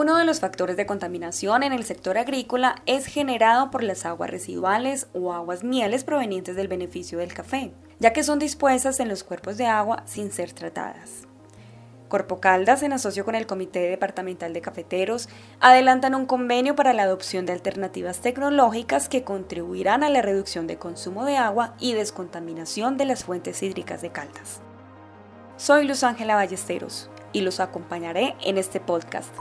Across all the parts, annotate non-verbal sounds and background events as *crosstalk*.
Uno de los factores de contaminación en el sector agrícola es generado por las aguas residuales o aguas mieles provenientes del beneficio del café, ya que son dispuestas en los cuerpos de agua sin ser tratadas. Corpo Caldas, en asocio con el Comité Departamental de Cafeteros, adelantan un convenio para la adopción de alternativas tecnológicas que contribuirán a la reducción de consumo de agua y descontaminación de las fuentes hídricas de Caldas. Soy Luz Ángela Ballesteros y los acompañaré en este podcast.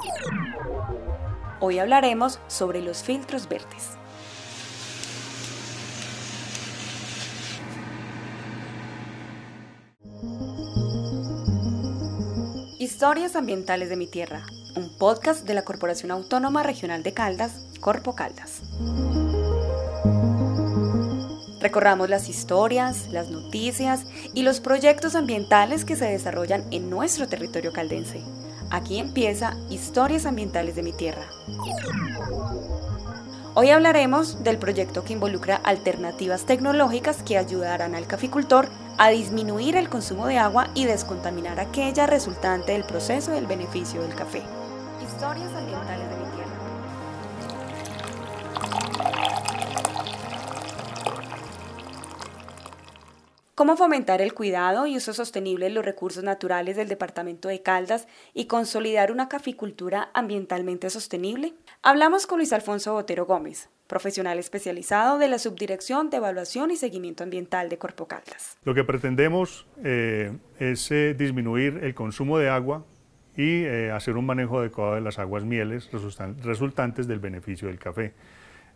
Hoy hablaremos sobre los filtros verdes. Historias Ambientales de mi Tierra, un podcast de la Corporación Autónoma Regional de Caldas, Corpo Caldas. Recorramos las historias, las noticias y los proyectos ambientales que se desarrollan en nuestro territorio caldense. Aquí empieza Historias Ambientales de mi Tierra. Hoy hablaremos del proyecto que involucra alternativas tecnológicas que ayudarán al caficultor a disminuir el consumo de agua y descontaminar aquella resultante del proceso del beneficio del café. Historias ambientales de mi tierra. ¿Cómo fomentar el cuidado y uso sostenible de los recursos naturales del departamento de Caldas y consolidar una caficultura ambientalmente sostenible? Hablamos con Luis Alfonso Botero Gómez, profesional especializado de la Subdirección de Evaluación y Seguimiento Ambiental de Corpo Caldas. Lo que pretendemos eh, es eh, disminuir el consumo de agua y eh, hacer un manejo adecuado de las aguas mieles resultantes del beneficio del café.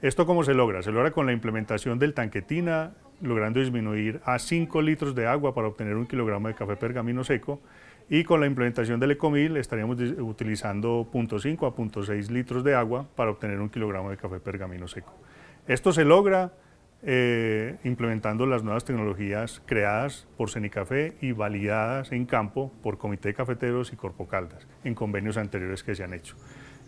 ¿Esto cómo se logra? Se logra con la implementación del tanquetina, logrando disminuir a 5 litros de agua para obtener un kilogramo de café pergamino seco y con la implementación del Ecomil estaríamos utilizando 0.5 a 0.6 litros de agua para obtener un kilogramo de café pergamino seco. Esto se logra eh, implementando las nuevas tecnologías creadas por Cenicafé y validadas en campo por Comité de Cafeteros y Corpo Caldas en convenios anteriores que se han hecho.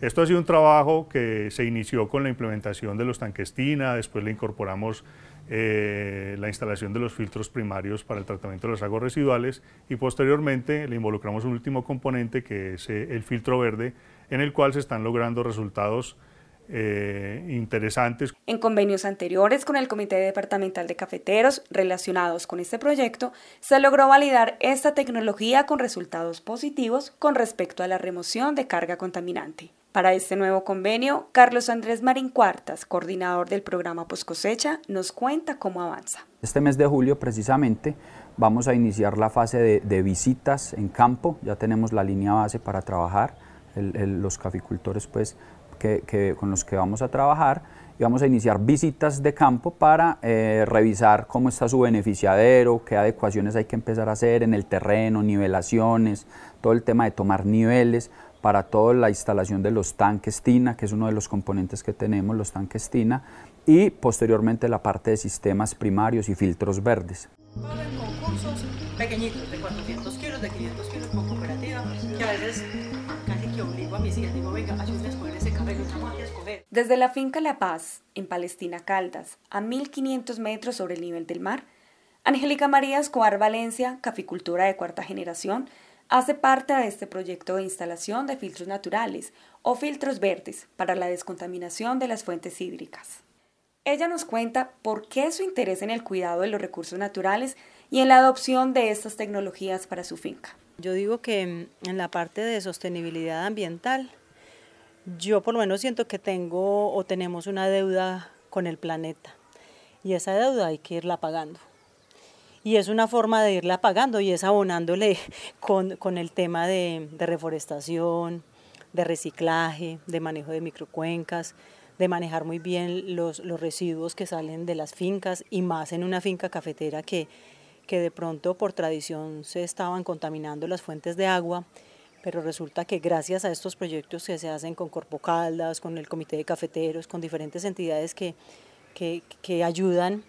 Esto ha sido un trabajo que se inició con la implementación de los tanquestina, después le incorporamos eh, la instalación de los filtros primarios para el tratamiento de las aguas residuales y posteriormente le involucramos un último componente que es eh, el filtro verde en el cual se están logrando resultados eh, interesantes. En convenios anteriores con el Comité Departamental de Cafeteros relacionados con este proyecto, se logró validar esta tecnología con resultados positivos con respecto a la remoción de carga contaminante. Para este nuevo convenio, Carlos Andrés Marín Cuartas, coordinador del programa Post Cosecha, nos cuenta cómo avanza. Este mes de julio, precisamente, vamos a iniciar la fase de, visitas en campo. Ya tenemos la línea base para trabajar. los caficultores, pues, que, con los que vamos a trabajar y vamos a iniciar visitas de campo para eh, revisar cómo está su beneficiadero, qué adecuaciones hay que empezar a hacer en el terreno, nivelaciones, todo el tema de tomar niveles, para toda la instalación de los tanques TINA, que es uno de los componentes que tenemos, los tanques TINA, y posteriormente la parte de sistemas primarios y filtros verdes. Concursos pequeñitos, de 400 kilos, de 500 kilos con cooperativa, que a veces casi que obligo a mis hijas, digo, venga, ayúdenme a escoger ese café, no a escoger. Desde la finca La Paz, en Palestina Caldas, a 1500 metros sobre el nivel del mar, Angélica María Escobar Valencia, caficultura de cuarta generación, hace parte de este proyecto de instalación de filtros naturales o filtros verdes para la descontaminación de las fuentes hídricas. Ella nos cuenta por qué su interés en el cuidado de los recursos naturales y en la adopción de estas tecnologías para su finca. Yo digo que en la parte de sostenibilidad ambiental, yo por lo menos siento que tengo o tenemos una deuda con el planeta y esa deuda hay que irla pagando y es una forma de irla pagando y es abonándole *laughs* con, el tema de, reforestación, de reciclaje, de manejo de microcuencas, de manejar muy bien los, residuos que salen de las fincas y más en una finca cafetera que, que de pronto por tradición se estaban contaminando las fuentes de agua, pero resulta que gracias a estos proyectos que se hacen con Corpo Caldas, con el Comité de Cafeteros, con diferentes entidades que, que, que ayudan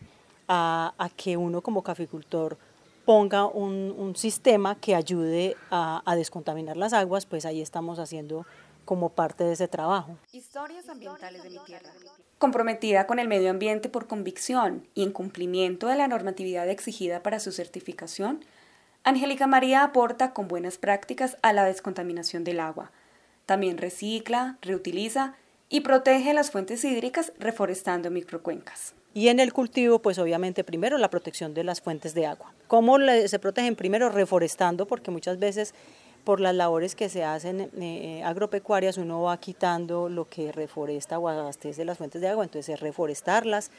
a, que uno como caficultor ponga un, sistema que ayude a, a, descontaminar las aguas, pues ahí estamos haciendo como parte de ese trabajo. Historias ambientales de mi tierra. Comprometida con el medio ambiente por convicción y en cumplimiento de la normatividad exigida para su certificación, Angélica María aporta con buenas prácticas a la descontaminación del agua, También recicla, reutiliza y protege las fuentes hídricas reforestando microcuencas. Y en el cultivo, pues obviamente primero la protección de las fuentes de agua. ¿Cómo se protegen? Primero reforestando, porque muchas veces por las labores que se hacen eh, eh, agropecuarias uno va quitando lo que reforesta o abastece las fuentes de agua, entonces es reforestarlas,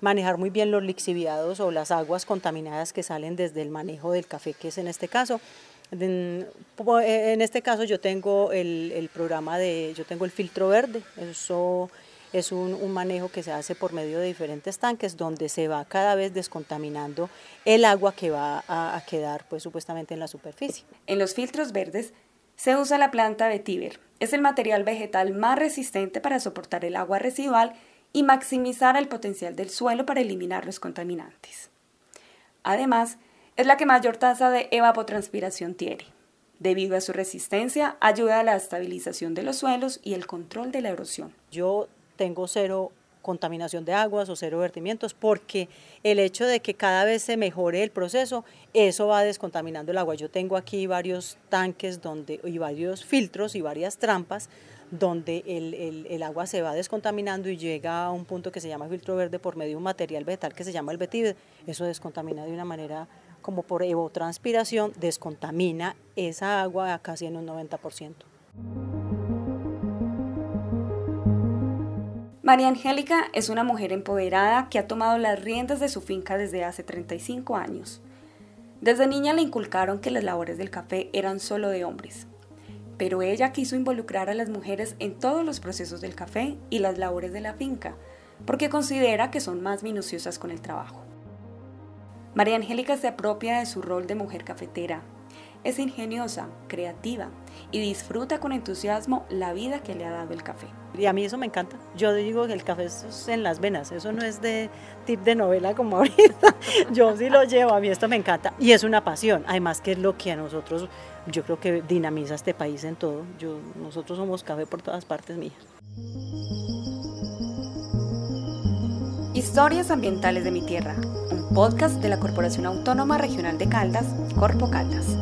manejar muy bien los lixiviados o las aguas contaminadas que salen desde el manejo del café, que es en este caso. En, este caso yo tengo el, el programa de, yo tengo el filtro verde, eso es un, manejo que se hace por medio de diferentes tanques donde se va cada vez descontaminando el agua que va a, quedar pues supuestamente en la superficie. En los filtros verdes se usa la planta vetiver. Es el material vegetal más resistente para soportar el agua residual y maximizar el potencial del suelo para eliminar los contaminantes. Además, es la que mayor tasa de evapotranspiración tiene. Debido a su resistencia, ayuda a la estabilización de los suelos y el control de la erosión. Yo tengo cero contaminación de aguas o cero vertimientos, porque el hecho de que cada vez se mejore el proceso, eso va descontaminando el agua. Yo tengo aquí varios tanques donde, y varios filtros y varias trampas donde el, agua se va descontaminando y llega a un punto que se llama filtro verde por medio de un material vegetal que se llama el betide. Eso descontamina de una manera como por evotranspiración, descontamina esa agua casi en un 90%. María Angélica es una mujer empoderada que ha tomado las riendas de su finca desde hace 35 años. Desde niña le inculcaron que las labores del café eran solo de hombres, pero ella quiso involucrar a las mujeres en todos los procesos del café y las labores de la finca, porque considera que son más minuciosas con el trabajo. María Angélica se apropia de su rol de mujer cafetera, es ingeniosa, creativa y disfruta con entusiasmo la vida que le ha dado el café. Y a mí eso me encanta. Yo digo que el café es en las venas, eso no es de tip de novela como *laughs* ahorita. Yo sí lo llevo, a mí esto me encanta. Y es una pasión, además que es lo que a nosotros, yo creo que dinamiza este país en todo. Yo, nosotros somos café por todas partes mías. Historias ambientales de mi tierra, un podcast de la Corporación Autónoma Regional de Caldas, Corpo Caldas.